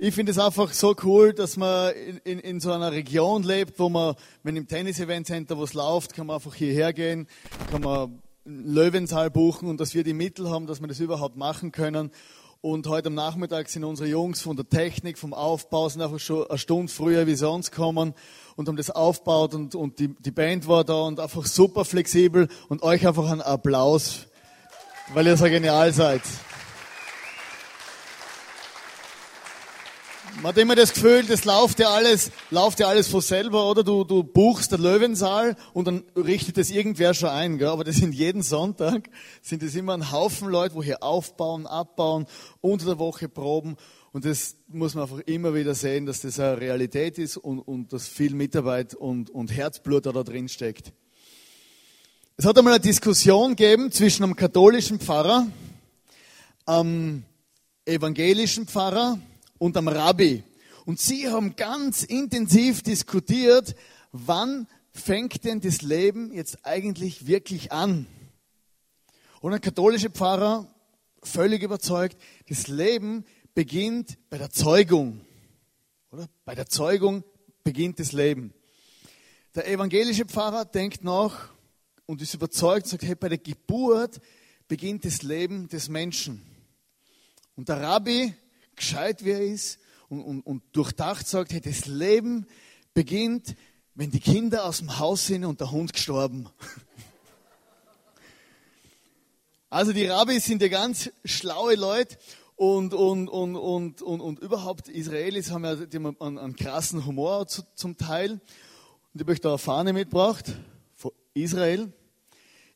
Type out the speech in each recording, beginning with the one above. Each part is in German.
ich finde es einfach so cool, dass man in, in, in, so einer Region lebt, wo man, wenn im Tennis-Event-Center was läuft, kann man einfach hierher gehen, kann man Löwensaal buchen und dass wir die Mittel haben, dass wir das überhaupt machen können. Und heute am Nachmittag sind unsere Jungs von der Technik, vom Aufbau, sind einfach schon eine Stunde früher wie sonst kommen und haben das aufgebaut und, und die, die Band war da und einfach super flexibel und euch einfach einen Applaus, weil ihr so genial seid. Man hat immer das Gefühl, das läuft ja alles, läuft ja alles von selber, oder? Du, du buchst den Löwensaal und dann richtet das irgendwer schon ein, gell? Aber das sind jeden Sonntag, sind das immer ein Haufen Leute, wo hier aufbauen, abbauen, unter der Woche proben. Und das muss man einfach immer wieder sehen, dass das eine Realität ist und, und dass viel Mitarbeit und, und Herzblut da, da drin steckt. Es hat einmal eine Diskussion gegeben zwischen einem katholischen Pfarrer, einem evangelischen Pfarrer und am Rabbi. Und sie haben ganz intensiv diskutiert, wann fängt denn das Leben jetzt eigentlich wirklich an? Und ein katholischer Pfarrer, völlig überzeugt, das Leben beginnt bei der Zeugung. Oder? Bei der Zeugung beginnt das Leben. Der evangelische Pfarrer denkt nach und ist überzeugt sagt, hey, bei der Geburt beginnt das Leben des Menschen. Und der Rabbi gescheit wie er ist und, und, und durchdacht sagt, hey, das Leben beginnt, wenn die Kinder aus dem Haus sind und der Hund gestorben. Also die Rabbis sind ja ganz schlaue Leute und, und, und, und, und, und überhaupt Israelis haben ja die haben einen, einen krassen Humor zu, zum Teil. Und ich habe euch da eine Fahne mitgebracht von Israel.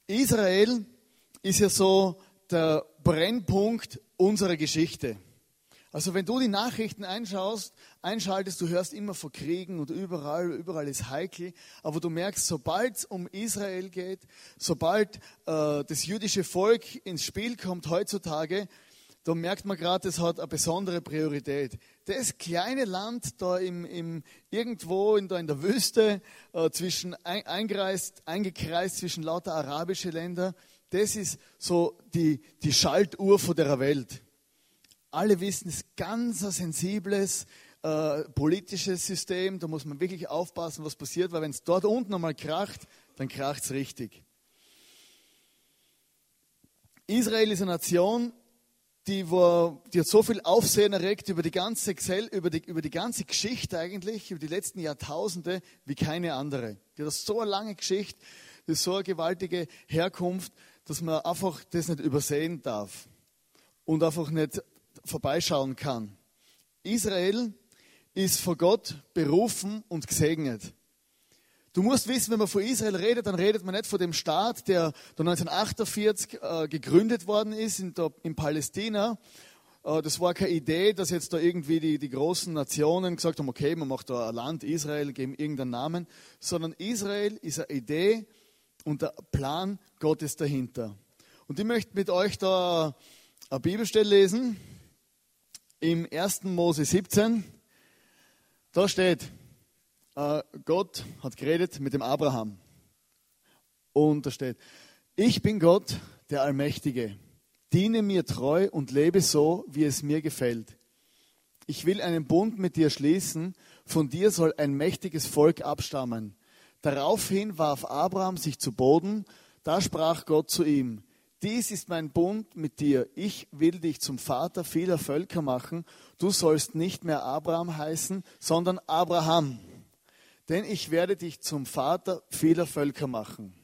Israel ist ja so der Brennpunkt unserer Geschichte. Also wenn du die Nachrichten einschaust, einschaltest, du hörst immer von Kriegen und überall, überall ist heikel, aber du merkst, sobald es um Israel geht, sobald äh, das jüdische Volk ins Spiel kommt heutzutage, da merkt man gerade, es hat eine besondere Priorität. Das kleine Land da im, im, irgendwo in, da in der Wüste, äh, zwischen, ein, eingekreist, eingekreist zwischen lauter arabische Länder, das ist so die, die Schaltuhr von der Welt alle wissen, es ist ganz ein sensibles äh, politisches System. Da muss man wirklich aufpassen, was passiert, weil wenn es dort unten einmal kracht, dann kracht es richtig. Israel ist eine Nation, die, war, die hat so viel Aufsehen erregt über die, ganze, über, die, über die ganze Geschichte eigentlich, über die letzten Jahrtausende, wie keine andere. Die hat so eine lange Geschichte, die so eine gewaltige Herkunft, dass man einfach das nicht übersehen darf und einfach nicht vorbeischauen kann. Israel ist vor Gott berufen und gesegnet. Du musst wissen, wenn man von Israel redet, dann redet man nicht von dem Staat, der 1948 äh, gegründet worden ist in, Palästina. Äh, das war keine Idee, dass jetzt da irgendwie die, die großen Nationen gesagt haben, okay, man macht da ein Land Israel, geben irgendeinen Namen, sondern Israel ist eine Idee und der Plan Gottes dahinter. Und ich möchte mit euch da eine Bibelstelle lesen im 1. Mose 17, da steht, äh, Gott hat geredet mit dem Abraham. Und da steht, ich bin Gott, der Allmächtige. Diene mir treu und lebe so, wie es mir gefällt. Ich will einen Bund mit dir schließen, von dir soll ein mächtiges Volk abstammen. Daraufhin warf Abraham sich zu Boden, da sprach Gott zu ihm, dies ist mein Bund mit dir. Ich will dich zum Vater vieler Völker machen. Du sollst nicht mehr Abraham heißen, sondern Abraham. Denn ich werde dich zum Vater vieler Völker machen.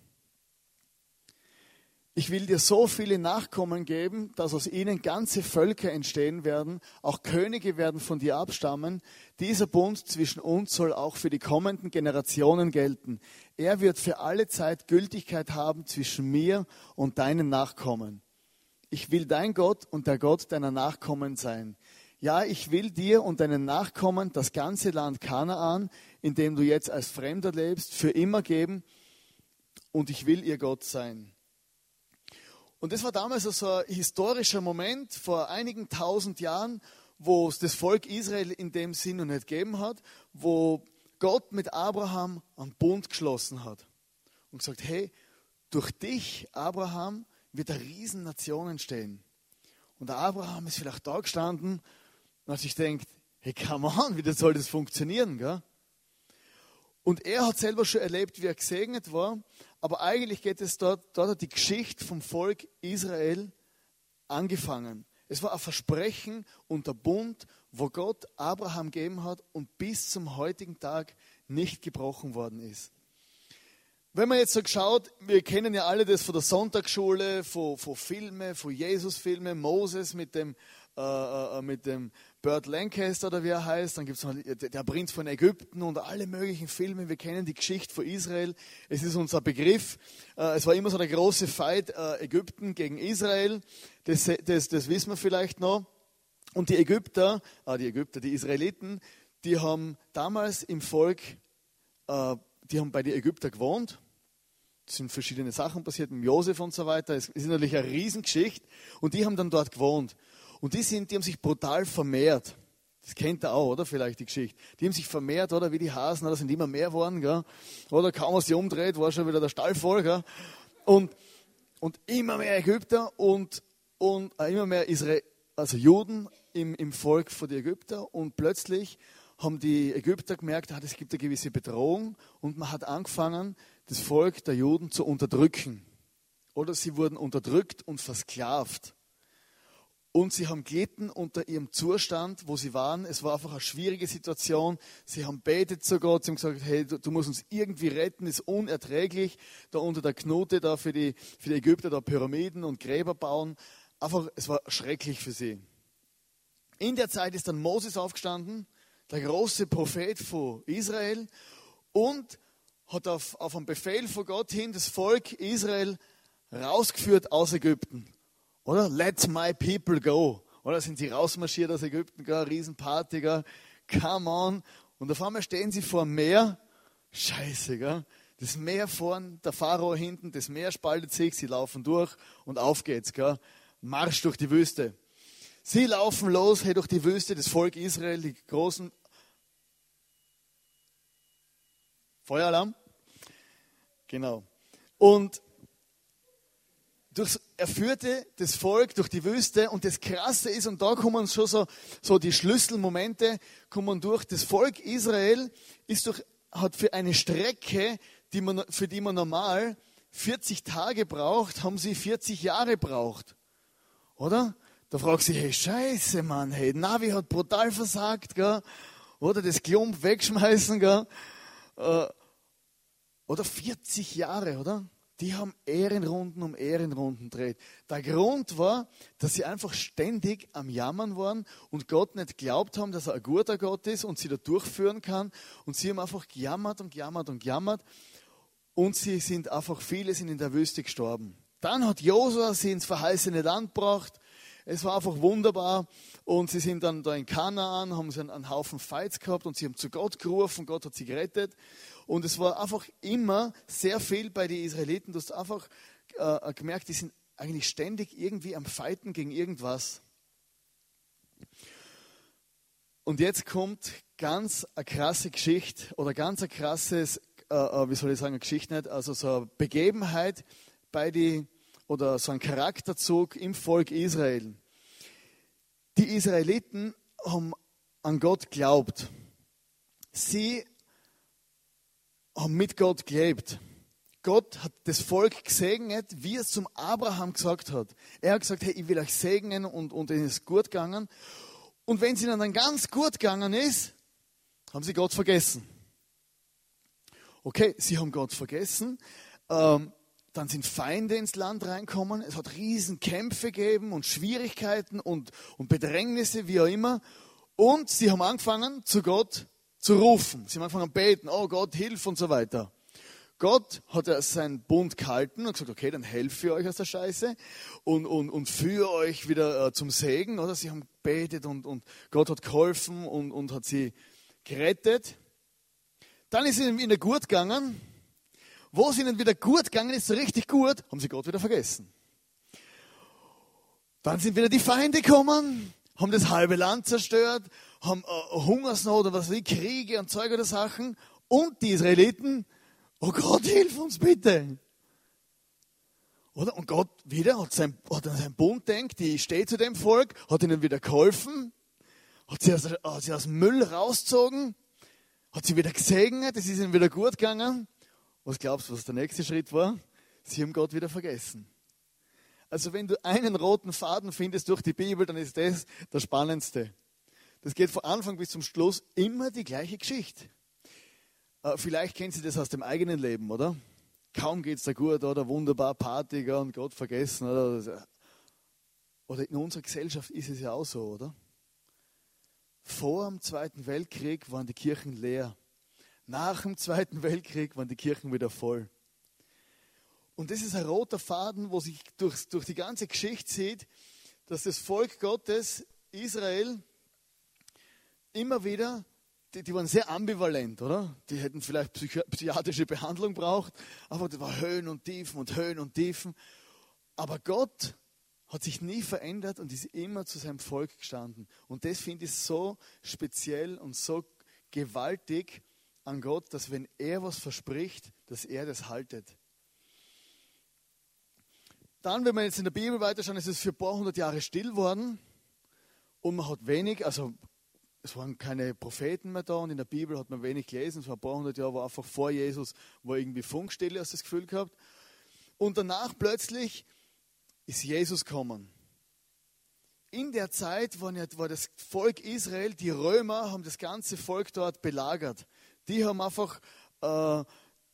Ich will dir so viele Nachkommen geben, dass aus ihnen ganze Völker entstehen werden, auch Könige werden von dir abstammen. Dieser Bund zwischen uns soll auch für die kommenden Generationen gelten. Er wird für alle Zeit Gültigkeit haben zwischen mir und deinen Nachkommen. Ich will dein Gott und der Gott deiner Nachkommen sein. Ja, ich will dir und deinen Nachkommen das ganze Land Kanaan, in dem du jetzt als Fremder lebst, für immer geben und ich will ihr Gott sein. Und das war damals so ein historischer Moment vor einigen tausend Jahren, wo es das Volk Israel in dem Sinn noch nicht gegeben hat, wo Gott mit Abraham einen Bund geschlossen hat und gesagt, hey, durch dich, Abraham, wird eine Riesennation entstehen. Und der Abraham ist vielleicht da gestanden und hat sich denkt, Hey, come on, wie soll das funktionieren? Gell? Und er hat selber schon erlebt, wie er gesegnet war. Aber eigentlich geht es dort, dort hat die Geschichte vom Volk Israel angefangen. Es war ein Versprechen und der Bund, wo Gott Abraham gegeben hat und bis zum heutigen Tag nicht gebrochen worden ist. Wenn man jetzt so schaut, wir kennen ja alle das von der Sonntagsschule, von, von Filmen, von Jesus-Filmen, Moses mit dem, äh, äh, mit dem Burt Lancaster oder wie er heißt, dann gibt es noch der Prinz von Ägypten und alle möglichen Filme. Wir kennen die Geschichte von Israel. Es ist unser Begriff. Äh, es war immer so der große Fight äh, Ägypten gegen Israel. Das, das, das wissen wir vielleicht noch. Und die Ägypter, äh, die Ägypter, die Israeliten, die haben damals im Volk äh, die haben bei den Ägyptern gewohnt. Es sind verschiedene Sachen passiert mit Josef und so weiter. Es ist natürlich eine Riesengeschichte. Und die haben dann dort gewohnt. Und die, sind, die haben sich brutal vermehrt. Das kennt ihr auch, oder? Vielleicht die Geschichte. Die haben sich vermehrt, oder? Wie die Hasen, da sind immer mehr geworden, gell? Oder kaum was sie umdreht, war schon wieder der Stall voll, gell? Und, und immer mehr Ägypter und, und äh, immer mehr Israel, also Juden im, im Volk von den Ägyptern. Und plötzlich haben die Ägypter gemerkt, ah, es gibt eine gewisse Bedrohung und man hat angefangen, das Volk der Juden zu unterdrücken. Oder sie wurden unterdrückt und versklavt. Und sie haben gelitten unter ihrem Zustand, wo sie waren. Es war einfach eine schwierige Situation. Sie haben betet zu Gott, sie haben gesagt, hey, du, du musst uns irgendwie retten, ist unerträglich, da unter der Knote da für die, für die Ägypter da Pyramiden und Gräber bauen. Einfach, es war schrecklich für sie. In der Zeit ist dann Moses aufgestanden der große Prophet von Israel und hat auf, auf einen Befehl von Gott hin das Volk Israel rausgeführt aus Ägypten. Oder? Let my people go. Oder sind sie rausmarschiert aus Ägypten, gar Riesenparty, gar, come on. Und auf einmal stehen sie vor dem Meer. Scheiße, gell? Das Meer vorn, der Pharao hinten, das Meer spaltet sich, sie laufen durch und auf geht's, gell? Marsch durch die Wüste. Sie laufen los, hey, durch die Wüste, das Volk Israel, die großen Feueralarm? Genau. Und durch, er führte das Volk durch die Wüste und das Krasse ist, und da kommen schon so, so die Schlüsselmomente, kommen durch, das Volk Israel ist durch, hat für eine Strecke, die man, für die man normal 40 Tage braucht, haben sie 40 Jahre braucht. Oder? Da fragt sie, hey, scheiße, Mann, hey, Navi hat brutal versagt, gell? Oder das Klump wegschmeißen, gell? Äh, oder 40 Jahre, oder? Die haben Ehrenrunden um Ehrenrunden dreht. Der Grund war, dass sie einfach ständig am Jammern waren und Gott nicht glaubt haben, dass er ein guter Gott ist und sie da durchführen kann. Und sie haben einfach gejammert und gejammert und gejammert. Und sie sind einfach, viele sind in der Wüste gestorben. Dann hat Josua sie ins verheißene Land gebracht. Es war einfach wunderbar. Und sie sind dann da in Kanaan, haben sie einen, Haufen Fights gehabt und sie haben zu Gott gerufen. Gott hat sie gerettet. Und es war einfach immer sehr viel bei den Israeliten. Du hast einfach äh, gemerkt, die sind eigentlich ständig irgendwie am Fighten gegen irgendwas. Und jetzt kommt ganz eine krasse Geschichte oder ganz ein krasses, äh, äh, wie soll ich sagen, eine Geschichte nicht, also so eine Begebenheit bei die oder so ein Charakterzug im Volk Israel. Die Israeliten haben an Gott glaubt. Sie haben mit Gott gelebt. Gott hat das Volk gesegnet, wie es zum Abraham gesagt hat. Er hat gesagt, hey, ich will euch segnen und, und es ist gut gegangen. Und wenn es ihnen dann ganz gut gegangen ist, haben sie Gott vergessen. Okay, sie haben Gott vergessen. Ähm, dann sind Feinde ins Land reinkommen. Es hat Riesenkämpfe gegeben und Schwierigkeiten und, und Bedrängnisse, wie auch immer. Und sie haben angefangen, zu Gott zu rufen. Sie haben angefangen zu beten, oh Gott, hilf und so weiter. Gott hat seinen Bund gehalten und gesagt, okay, dann helfe ich euch aus der Scheiße und, und, und führe euch wieder äh, zum Segen. Oder? Sie haben gebetet und, und Gott hat geholfen und, und hat sie gerettet. Dann ist es ihnen wieder gut gegangen. Wo es ihnen wieder gut gegangen ist, so richtig gut, haben sie Gott wieder vergessen. Dann sind wieder die Feinde gekommen, haben das halbe Land zerstört, haben äh, Hungersnot oder was wie Kriege und Zeug oder Sachen. Und die Israeliten, oh Gott, hilf uns bitte. Oder? Und Gott wieder hat, sein, hat an seinen Bund denkt, die steht zu dem Volk, hat ihnen wieder geholfen. hat sie, aus, hat sie aus Müll rausgezogen, hat sie wieder gesegnet, es ist ihnen wieder gut gegangen. Was glaubst du, was der nächste Schritt war? Sie haben Gott wieder vergessen. Also wenn du einen roten Faden findest durch die Bibel, dann ist das das Spannendste. Das geht von Anfang bis zum Schluss immer die gleiche Geschichte. Äh, vielleicht kennen Sie das aus dem eigenen Leben, oder? Kaum geht es da gut, oder wunderbar Party und Gott vergessen. Oder? oder in unserer Gesellschaft ist es ja auch so, oder? Vor dem Zweiten Weltkrieg waren die Kirchen leer. Nach dem Zweiten Weltkrieg waren die Kirchen wieder voll. Und das ist ein roter Faden, wo sich durch, durch die ganze Geschichte sieht, dass das Volk Gottes, Israel, immer wieder, die, die waren sehr ambivalent, oder? Die hätten vielleicht psychi psychiatrische Behandlung braucht, aber das war Höhen und Tiefen und Höhen und Tiefen. Aber Gott hat sich nie verändert und ist immer zu seinem Volk gestanden. Und das finde ich so speziell und so gewaltig an Gott, dass wenn er was verspricht, dass er das haltet. Dann, wenn wir jetzt in der Bibel weiterschauen, ist es für ein paar hundert Jahre still worden und man hat wenig, also es waren keine Propheten mehr da und in der Bibel hat man wenig gelesen. Es war ein paar hundert Jahre, war einfach vor Jesus, war irgendwie Funkstille, hast du das Gefühl gehabt. Und danach plötzlich ist Jesus gekommen. In der Zeit war das Volk Israel, die Römer haben das ganze Volk dort belagert. Die haben einfach äh,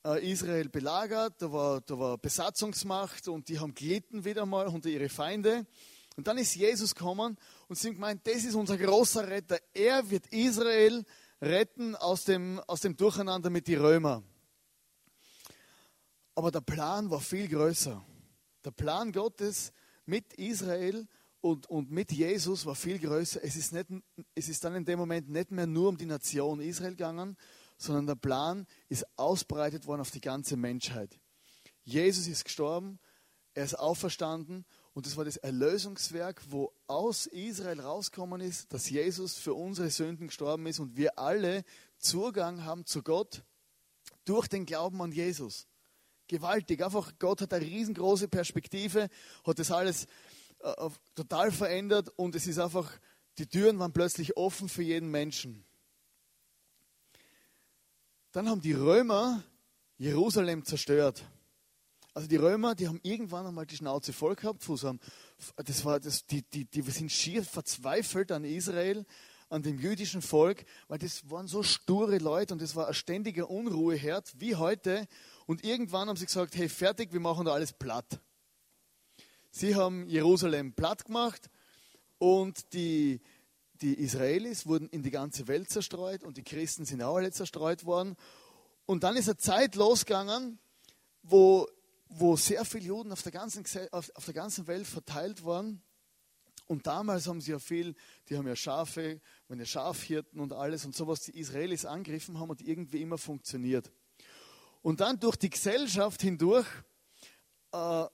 äh, Israel belagert, da war, da war Besatzungsmacht und die haben gelitten wieder mal unter ihre Feinde. Und dann ist Jesus gekommen und sie haben gemeint, das ist unser großer Retter. Er wird Israel retten aus dem, aus dem Durcheinander mit den Römern. Aber der Plan war viel größer. Der Plan Gottes mit Israel und, und mit Jesus war viel größer. Es ist, nicht, es ist dann in dem Moment nicht mehr nur um die Nation Israel gegangen, sondern der Plan ist ausbreitet worden auf die ganze Menschheit. Jesus ist gestorben, er ist auferstanden und das war das Erlösungswerk, wo aus Israel rausgekommen ist, dass Jesus für unsere Sünden gestorben ist und wir alle Zugang haben zu Gott durch den Glauben an Jesus gewaltig. Einfach Gott hat eine riesengroße Perspektive, hat das alles äh, total verändert und es ist einfach, die Türen waren plötzlich offen für jeden Menschen. Dann haben die Römer Jerusalem zerstört. Also die Römer, die haben irgendwann einmal die Schnauze voll gehabt. Das war, das, die, die, die sind schier verzweifelt an Israel, an dem jüdischen Volk, weil das waren so sture Leute und das war ein ständiger Unruheherd, wie heute. Und irgendwann haben sie gesagt, hey, fertig, wir machen da alles platt. Sie haben Jerusalem platt gemacht und die, die Israelis wurden in die ganze Welt zerstreut und die Christen sind auch alle zerstreut worden. Und dann ist eine Zeit losgegangen, wo, wo sehr viele Juden auf der, ganzen, auf, auf der ganzen Welt verteilt waren. Und damals haben sie ja viel, die haben ja Schafe, ja Schafhirten und alles und sowas, die Israelis angegriffen haben und irgendwie immer funktioniert. Und dann durch die Gesellschaft hindurch, äh,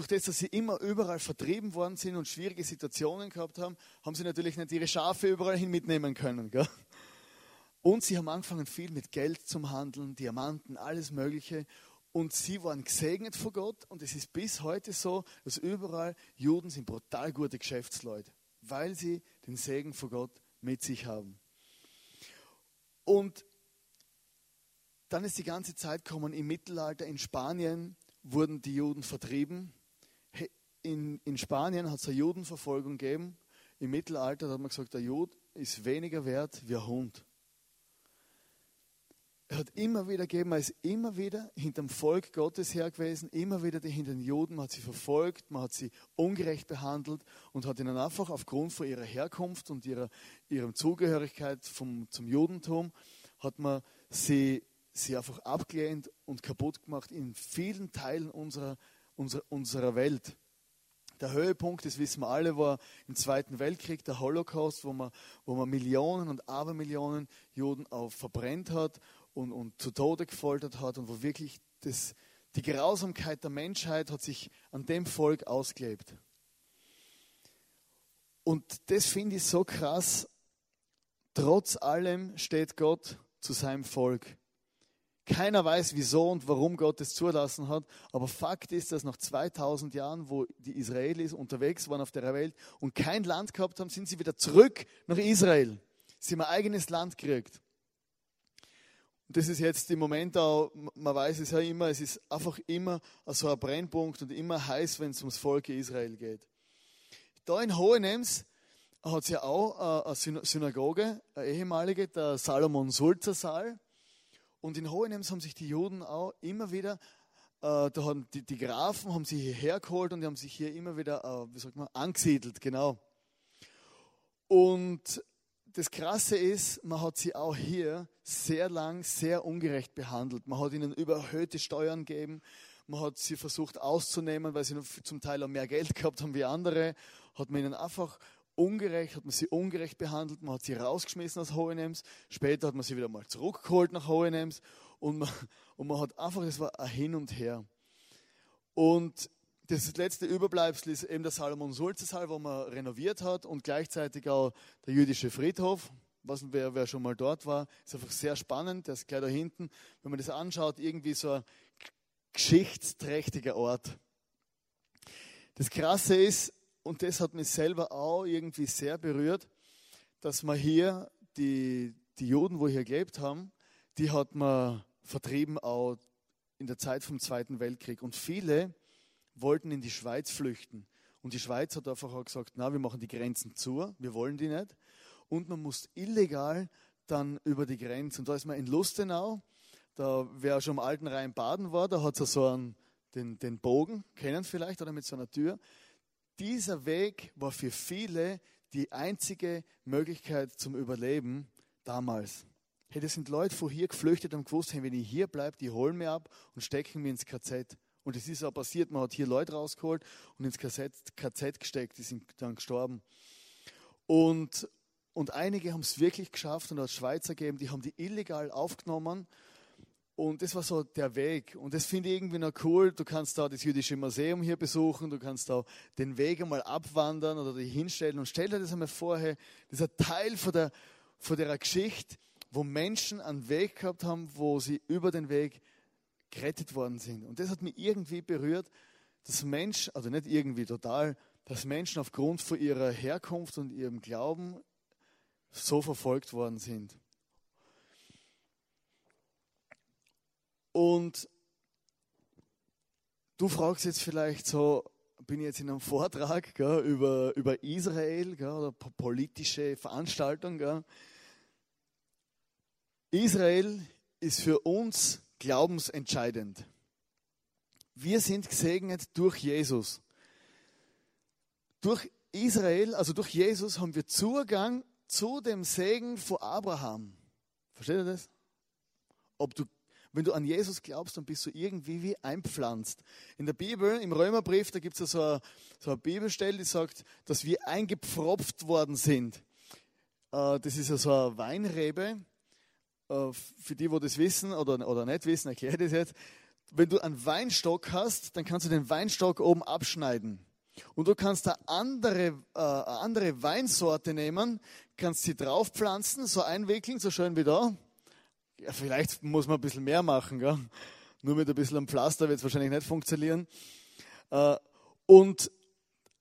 durch das, dass sie immer überall vertrieben worden sind und schwierige Situationen gehabt haben, haben sie natürlich nicht ihre Schafe überall hin mitnehmen können. Gell? Und sie haben angefangen viel mit Geld zum Handeln, Diamanten, alles Mögliche. Und sie waren gesegnet von Gott. Und es ist bis heute so, dass überall Juden sind brutal gute Geschäftsleute, weil sie den Segen von Gott mit sich haben. Und dann ist die ganze Zeit gekommen, im Mittelalter in Spanien wurden die Juden vertrieben. In, in Spanien hat es eine Judenverfolgung gegeben. Im Mittelalter hat man gesagt, der Jud ist weniger wert wie ein Hund. Er hat immer wieder gegeben, er ist immer wieder hinter dem Volk Gottes her gewesen, immer wieder hinter den Juden, man hat sie verfolgt, man hat sie ungerecht behandelt und hat ihnen einfach aufgrund von ihrer Herkunft und ihrer, ihrer Zugehörigkeit vom, zum Judentum, hat man sie sie einfach abgelehnt und kaputt gemacht in vielen Teilen unserer, unserer, unserer Welt. Der Höhepunkt, das wissen wir alle, war im Zweiten Weltkrieg, der Holocaust, wo man, wo man Millionen und Abermillionen Juden auch verbrennt hat und, und zu Tode gefoltert hat und wo wirklich das, die Grausamkeit der Menschheit hat sich an dem Volk ausgelebt. Und das finde ich so krass. Trotz allem steht Gott zu seinem Volk. Keiner weiß, wieso und warum Gott es zulassen hat. Aber Fakt ist, dass nach 2000 Jahren, wo die Israelis unterwegs waren auf der Welt und kein Land gehabt haben, sind sie wieder zurück nach Israel. Sie haben ein eigenes Land gekriegt. Und das ist jetzt im Moment auch, man weiß es ja immer, es ist einfach immer so ein Brennpunkt und immer heiß, wenn es ums Volk Israel geht. Da in Hohenems hat es ja auch eine Synagoge, eine ehemalige, der Salomon-Sulzer-Saal. Und in Hohenems haben sich die Juden auch immer wieder, äh, da haben die, die, Grafen haben sie hierher geholt und die haben sich hier immer wieder, äh, wie sagt man, angesiedelt, genau. Und das Krasse ist, man hat sie auch hier sehr lang sehr ungerecht behandelt. Man hat ihnen überhöhte Steuern gegeben. Man hat sie versucht auszunehmen, weil sie zum Teil auch mehr Geld gehabt haben wie andere. Hat man ihnen einfach ungerecht, hat man sie ungerecht behandelt, man hat sie rausgeschmissen aus Hohenems, später hat man sie wieder mal zurückgeholt nach Hohenems und man, und man hat einfach, es war ein Hin und Her. Und das letzte Überbleibsel ist eben der Salomon Sulzesal, wo man renoviert hat und gleichzeitig auch der jüdische Friedhof. Was, wer, wer schon mal dort war, ist einfach sehr spannend. Der ist gleich da hinten. Wenn man das anschaut, irgendwie so ein geschichtsträchtiger Ort. Das Krasse ist, und das hat mich selber auch irgendwie sehr berührt, dass man hier die, die Juden, wo hier gelebt haben, die hat man vertrieben auch in der Zeit vom Zweiten Weltkrieg. Und viele wollten in die Schweiz flüchten. Und die Schweiz hat einfach auch gesagt, na, wir machen die Grenzen zu, wir wollen die nicht. Und man muss illegal dann über die Grenze. Und da ist man in Lustenau, da wer schon am alten Rhein baden war, da hat es so einen, den, den Bogen, kennen vielleicht, oder mit so einer Tür dieser Weg war für viele die einzige Möglichkeit zum Überleben damals. Hey, das sind Leute von hier geflüchtet und gewusst, hey, wenn ich hier bleibe, die holen mir ab und stecken mir ins KZ. Und es ist auch passiert, man hat hier Leute rausgeholt und ins KZ, KZ gesteckt, die sind dann gestorben. Und, und einige haben es wirklich geschafft und als Schweizer gegeben, die haben die illegal aufgenommen und das war so der Weg. Und das finde ich irgendwie noch cool. Du kannst da das jüdische Museum hier besuchen, du kannst da den Weg einmal abwandern oder dich hinstellen. Und stell dir das einmal vor, hey, das ist ein Teil von der, von der Geschichte, wo Menschen einen Weg gehabt haben, wo sie über den Weg gerettet worden sind. Und das hat mich irgendwie berührt, dass Menschen, also nicht irgendwie total, dass Menschen aufgrund von ihrer Herkunft und ihrem Glauben so verfolgt worden sind. Und du fragst jetzt vielleicht so, bin ich jetzt in einem Vortrag gell, über, über Israel gell, oder politische Veranstaltung. Gell. Israel ist für uns glaubensentscheidend. Wir sind gesegnet durch Jesus. Durch Israel, also durch Jesus, haben wir Zugang zu dem Segen von Abraham. Versteht ihr das? Ob du wenn du an Jesus glaubst, dann bist du irgendwie wie einpflanzt. In der Bibel, im Römerbrief, da gibt es ja so eine, so eine Bibelstelle, die sagt, dass wir eingepfropft worden sind. Äh, das ist ja so eine Weinrebe. Äh, für die, wo das wissen oder, oder nicht wissen, erkläre ich das jetzt. Wenn du einen Weinstock hast, dann kannst du den Weinstock oben abschneiden. Und du kannst da andere, äh, andere Weinsorte nehmen, kannst sie draufpflanzen, so einwickeln, so schön wie da ja, vielleicht muss man ein bisschen mehr machen. Gell? Nur mit ein bisschen am Pflaster wird es wahrscheinlich nicht funktionieren. Äh, und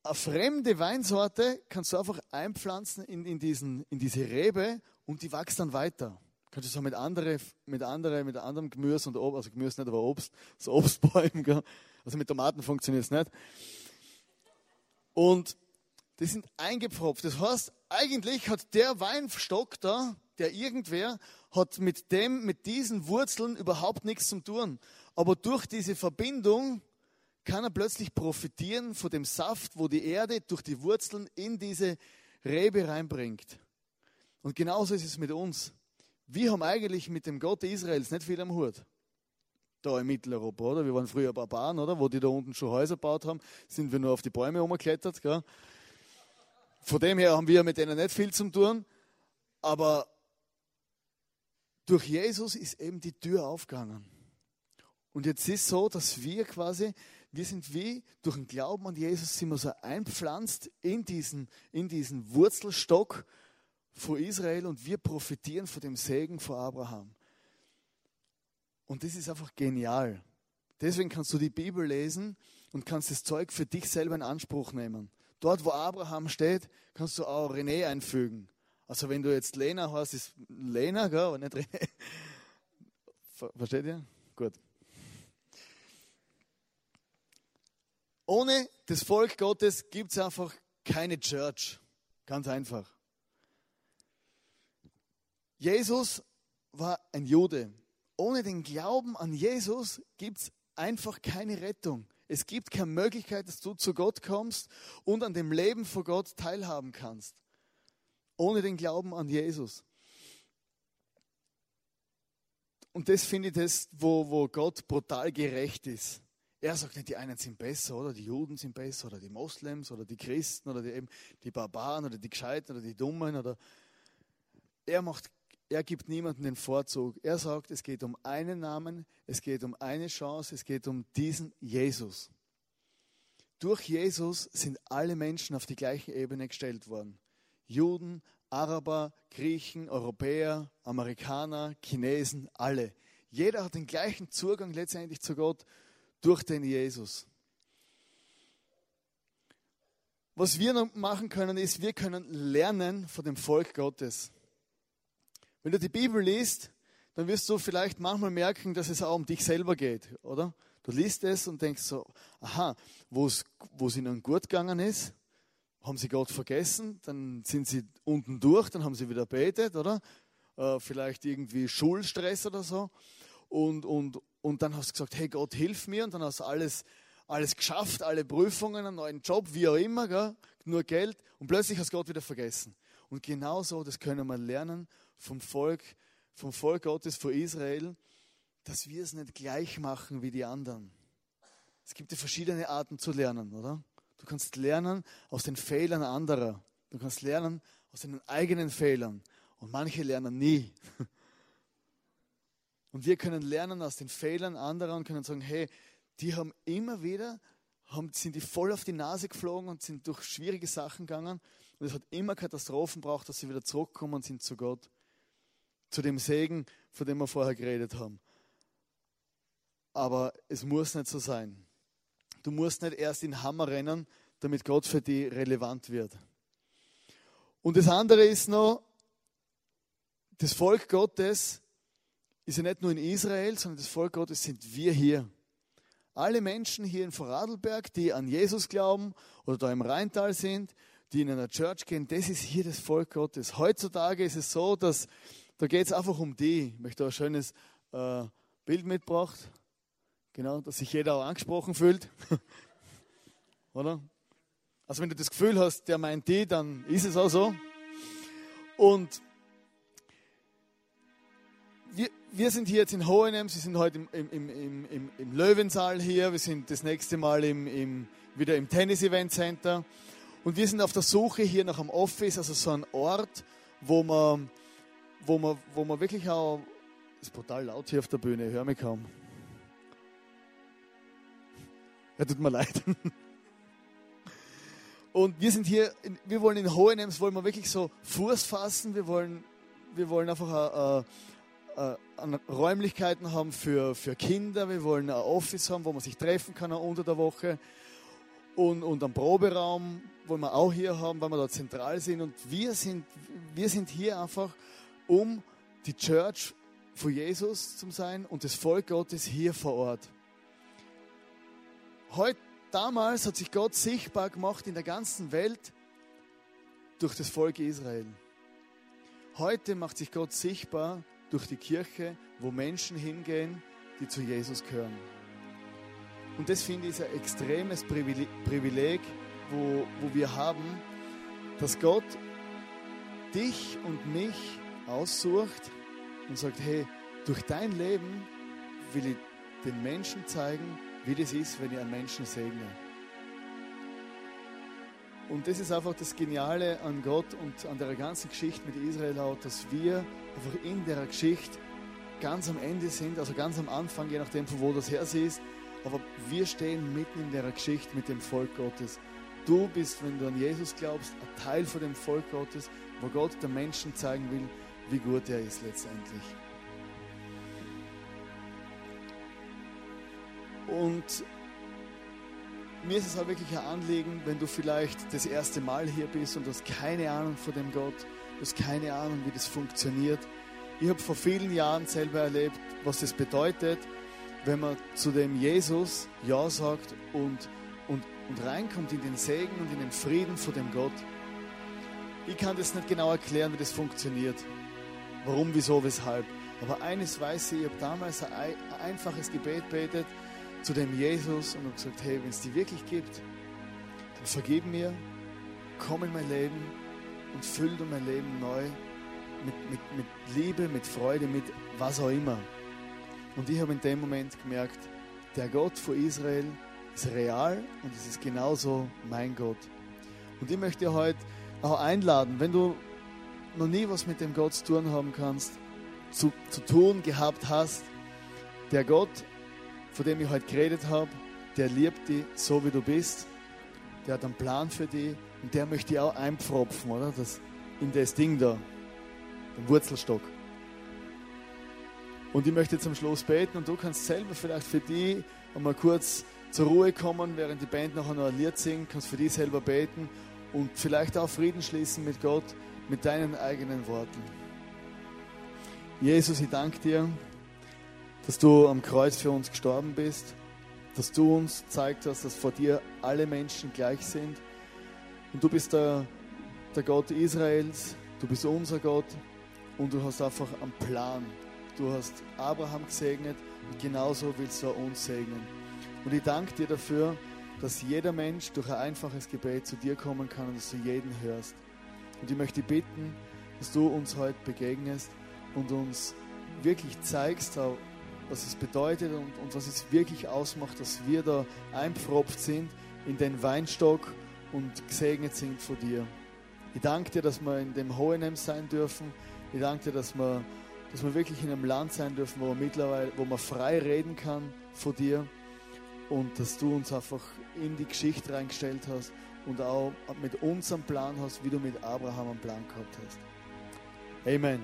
eine fremde Weinsorte kannst du einfach einpflanzen in, in, diesen, in diese Rebe und die wächst dann weiter. Kannst du so mit andere, mit andere, mit anderem Gemüse und Obst, also Gemüse nicht, aber Obst, so Obstbäumen, gell? also mit Tomaten funktioniert es nicht. Und die sind eingepfropft. Das heißt, eigentlich hat der Weinstock da, der irgendwer, hat mit dem, mit diesen Wurzeln überhaupt nichts zu tun. Aber durch diese Verbindung kann er plötzlich profitieren von dem Saft, wo die Erde durch die Wurzeln in diese Rebe reinbringt. Und genauso ist es mit uns. Wir haben eigentlich mit dem Gott Israels nicht viel am Hut. Da in Mitteleuropa, oder? Wir waren früher Barbaren, oder? Wo die da unten schon Häuser gebaut haben, sind wir nur auf die Bäume umgeklettert, gell? Von dem her haben wir mit denen nicht viel zu tun. Aber durch Jesus ist eben die Tür aufgegangen. Und jetzt ist so, dass wir quasi, wir sind wie durch den Glauben an Jesus, sind wir so einpflanzt in diesen, in diesen Wurzelstock von Israel und wir profitieren von dem Segen von Abraham. Und das ist einfach genial. Deswegen kannst du die Bibel lesen und kannst das Zeug für dich selber in Anspruch nehmen. Dort, wo Abraham steht, kannst du auch René einfügen. Also wenn du jetzt Lena hast, ist Lena, gell, aber nicht René. Versteht ihr? Gut. Ohne das Volk Gottes gibt es einfach keine Church. Ganz einfach. Jesus war ein Jude. Ohne den Glauben an Jesus gibt es einfach keine Rettung. Es gibt keine Möglichkeit, dass du zu Gott kommst und an dem Leben vor Gott teilhaben kannst. Ohne den Glauben an Jesus. Und das finde ich das, wo, wo Gott brutal gerecht ist. Er sagt nicht, die einen sind besser, oder die Juden sind besser, oder die Moslems, oder die Christen, oder die, eben die Barbaren, oder die Gescheiten, oder die Dummen, oder er macht er gibt niemandem den Vorzug. Er sagt, es geht um einen Namen, es geht um eine Chance, es geht um diesen Jesus. Durch Jesus sind alle Menschen auf die gleiche Ebene gestellt worden. Juden, Araber, Griechen, Europäer, Amerikaner, Chinesen, alle. Jeder hat den gleichen Zugang letztendlich zu Gott durch den Jesus. Was wir noch machen können, ist, wir können lernen von dem Volk Gottes. Wenn du die Bibel liest, dann wirst du vielleicht manchmal merken, dass es auch um dich selber geht, oder? Du liest es und denkst so, aha, wo es ihnen gut gegangen ist, haben sie Gott vergessen, dann sind sie unten durch, dann haben sie wieder betet, oder? Äh, vielleicht irgendwie Schulstress oder so. Und, und, und dann hast du gesagt, hey Gott, hilf mir. Und dann hast du alles, alles geschafft, alle Prüfungen, einen neuen Job, wie auch immer, gell? nur Geld. Und plötzlich hast du Gott wieder vergessen. Und genau so, das können wir lernen vom Volk, vom Volk Gottes, von Israel, dass wir es nicht gleich machen wie die anderen. Es gibt ja verschiedene Arten zu lernen, oder? Du kannst lernen aus den Fehlern anderer. Du kannst lernen aus deinen eigenen Fehlern. Und manche lernen nie. Und wir können lernen aus den Fehlern anderer und können sagen, hey, die haben immer wieder, haben, sind die voll auf die Nase geflogen und sind durch schwierige Sachen gegangen. Und es hat immer Katastrophen braucht, dass sie wieder zurückkommen und sind zu Gott zu dem Segen, von dem wir vorher geredet haben. Aber es muss nicht so sein. Du musst nicht erst in Hammer rennen, damit Gott für dich relevant wird. Und das andere ist noch, das Volk Gottes ist ja nicht nur in Israel, sondern das Volk Gottes sind wir hier. Alle Menschen hier in Vorarlberg, die an Jesus glauben oder da im Rheintal sind, die in einer Church gehen, das ist hier das Volk Gottes. Heutzutage ist es so, dass da geht es einfach um die. Ich möchte ein schönes äh, Bild mitgebracht. Genau, dass sich jeder auch angesprochen fühlt. Oder? Also wenn du das Gefühl hast, der meint die, dann ist es auch so. Und wir, wir sind hier jetzt in Hohenem, Sie sind heute im, im, im, im, Löwensaal hier, wir sind das nächste Mal im, wieder im Tennis Event Center. Und wir sind auf der Suche hier nach einem Office, also so ein Ort, wo man wo man, wo man wirklich auch, es ist brutal laut hier auf der Bühne, ich höre mich kaum. Ja, tut mir leid. Und wir sind hier, wir wollen in Hohenems, wollen wir wirklich so Fuß fassen, wir wollen, wir wollen einfach äh, äh, äh, Räumlichkeiten haben für, für Kinder, wir wollen ein Office haben, wo man sich treffen kann unter der Woche und, und einen Proberaum wollen wir auch hier haben, weil wir da zentral sind und wir sind, wir sind hier einfach, um die Church von Jesus zu sein und das Volk Gottes hier vor Ort. Heute, damals hat sich Gott sichtbar gemacht in der ganzen Welt durch das Volk Israel. Heute macht sich Gott sichtbar durch die Kirche, wo Menschen hingehen, die zu Jesus gehören. Und das finde ich ein extremes Privileg, wo, wo wir haben, dass Gott dich und mich aussucht und sagt, hey, durch dein Leben will ich den Menschen zeigen, wie das ist, wenn ich einen Menschen segne. Und das ist einfach das Geniale an Gott und an der ganzen Geschichte mit Israel auch, dass wir einfach in der Geschichte ganz am Ende sind, also ganz am Anfang, je nachdem, von wo das her ist. Aber wir stehen mitten in der Geschichte mit dem Volk Gottes. Du bist, wenn du an Jesus glaubst, ein Teil von dem Volk Gottes, wo Gott den Menschen zeigen will, wie gut er ist letztendlich. Und mir ist es auch wirklich ein Anliegen, wenn du vielleicht das erste Mal hier bist und du hast keine Ahnung von dem Gott, du hast keine Ahnung, wie das funktioniert. Ich habe vor vielen Jahren selber erlebt, was das bedeutet, wenn man zu dem Jesus Ja sagt und, und, und reinkommt in den Segen und in den Frieden von dem Gott. Ich kann das nicht genau erklären, wie das funktioniert. Warum, wieso, weshalb. Aber eines weiß ich, ich habe damals ein einfaches Gebet betet zu dem Jesus und habe gesagt, hey, wenn es die wirklich gibt, dann vergib mir, komm in mein Leben und füll du mein Leben neu mit, mit, mit Liebe, mit Freude, mit was auch immer. Und ich habe in dem Moment gemerkt, der Gott von Israel ist real und es ist genauso mein Gott. Und ich möchte dir heute auch einladen, wenn du noch nie was mit dem Gott zu tun haben kannst, zu, zu tun gehabt hast, der Gott, von dem ich heute geredet habe, der liebt dich so wie du bist, der hat einen Plan für dich und der möchte dich auch einpfropfen, oder? Das, in das Ding da, den Wurzelstock. Und ich möchte zum Schluss beten und du kannst selber vielleicht für dich einmal kurz zur Ruhe kommen, während die Band nachher noch ein Lied singt, kannst für dich selber beten und vielleicht auch Frieden schließen mit Gott, mit deinen eigenen Worten. Jesus, ich danke dir, dass du am Kreuz für uns gestorben bist, dass du uns gezeigt hast, dass vor dir alle Menschen gleich sind. Und du bist der, der Gott Israels, du bist unser Gott und du hast einfach einen Plan. Du hast Abraham gesegnet und genauso willst du uns segnen. Und ich danke dir dafür, dass jeder Mensch durch ein einfaches Gebet zu dir kommen kann und dass du jeden hörst. Und ich möchte bitten, dass du uns heute begegnest und uns wirklich zeigst, was es bedeutet und, und was es wirklich ausmacht, dass wir da einpfropft sind in den Weinstock und gesegnet sind von dir. Ich danke dir, dass wir in dem Hohenem sein dürfen. Ich danke dir, dass wir, dass wir wirklich in einem Land sein dürfen, wo man mittlerweile, wo man frei reden kann von dir und dass du uns einfach in die Geschichte reingestellt hast und auch mit unserem Plan hast, wie du mit Abraham einen Plan gehabt hast. Amen.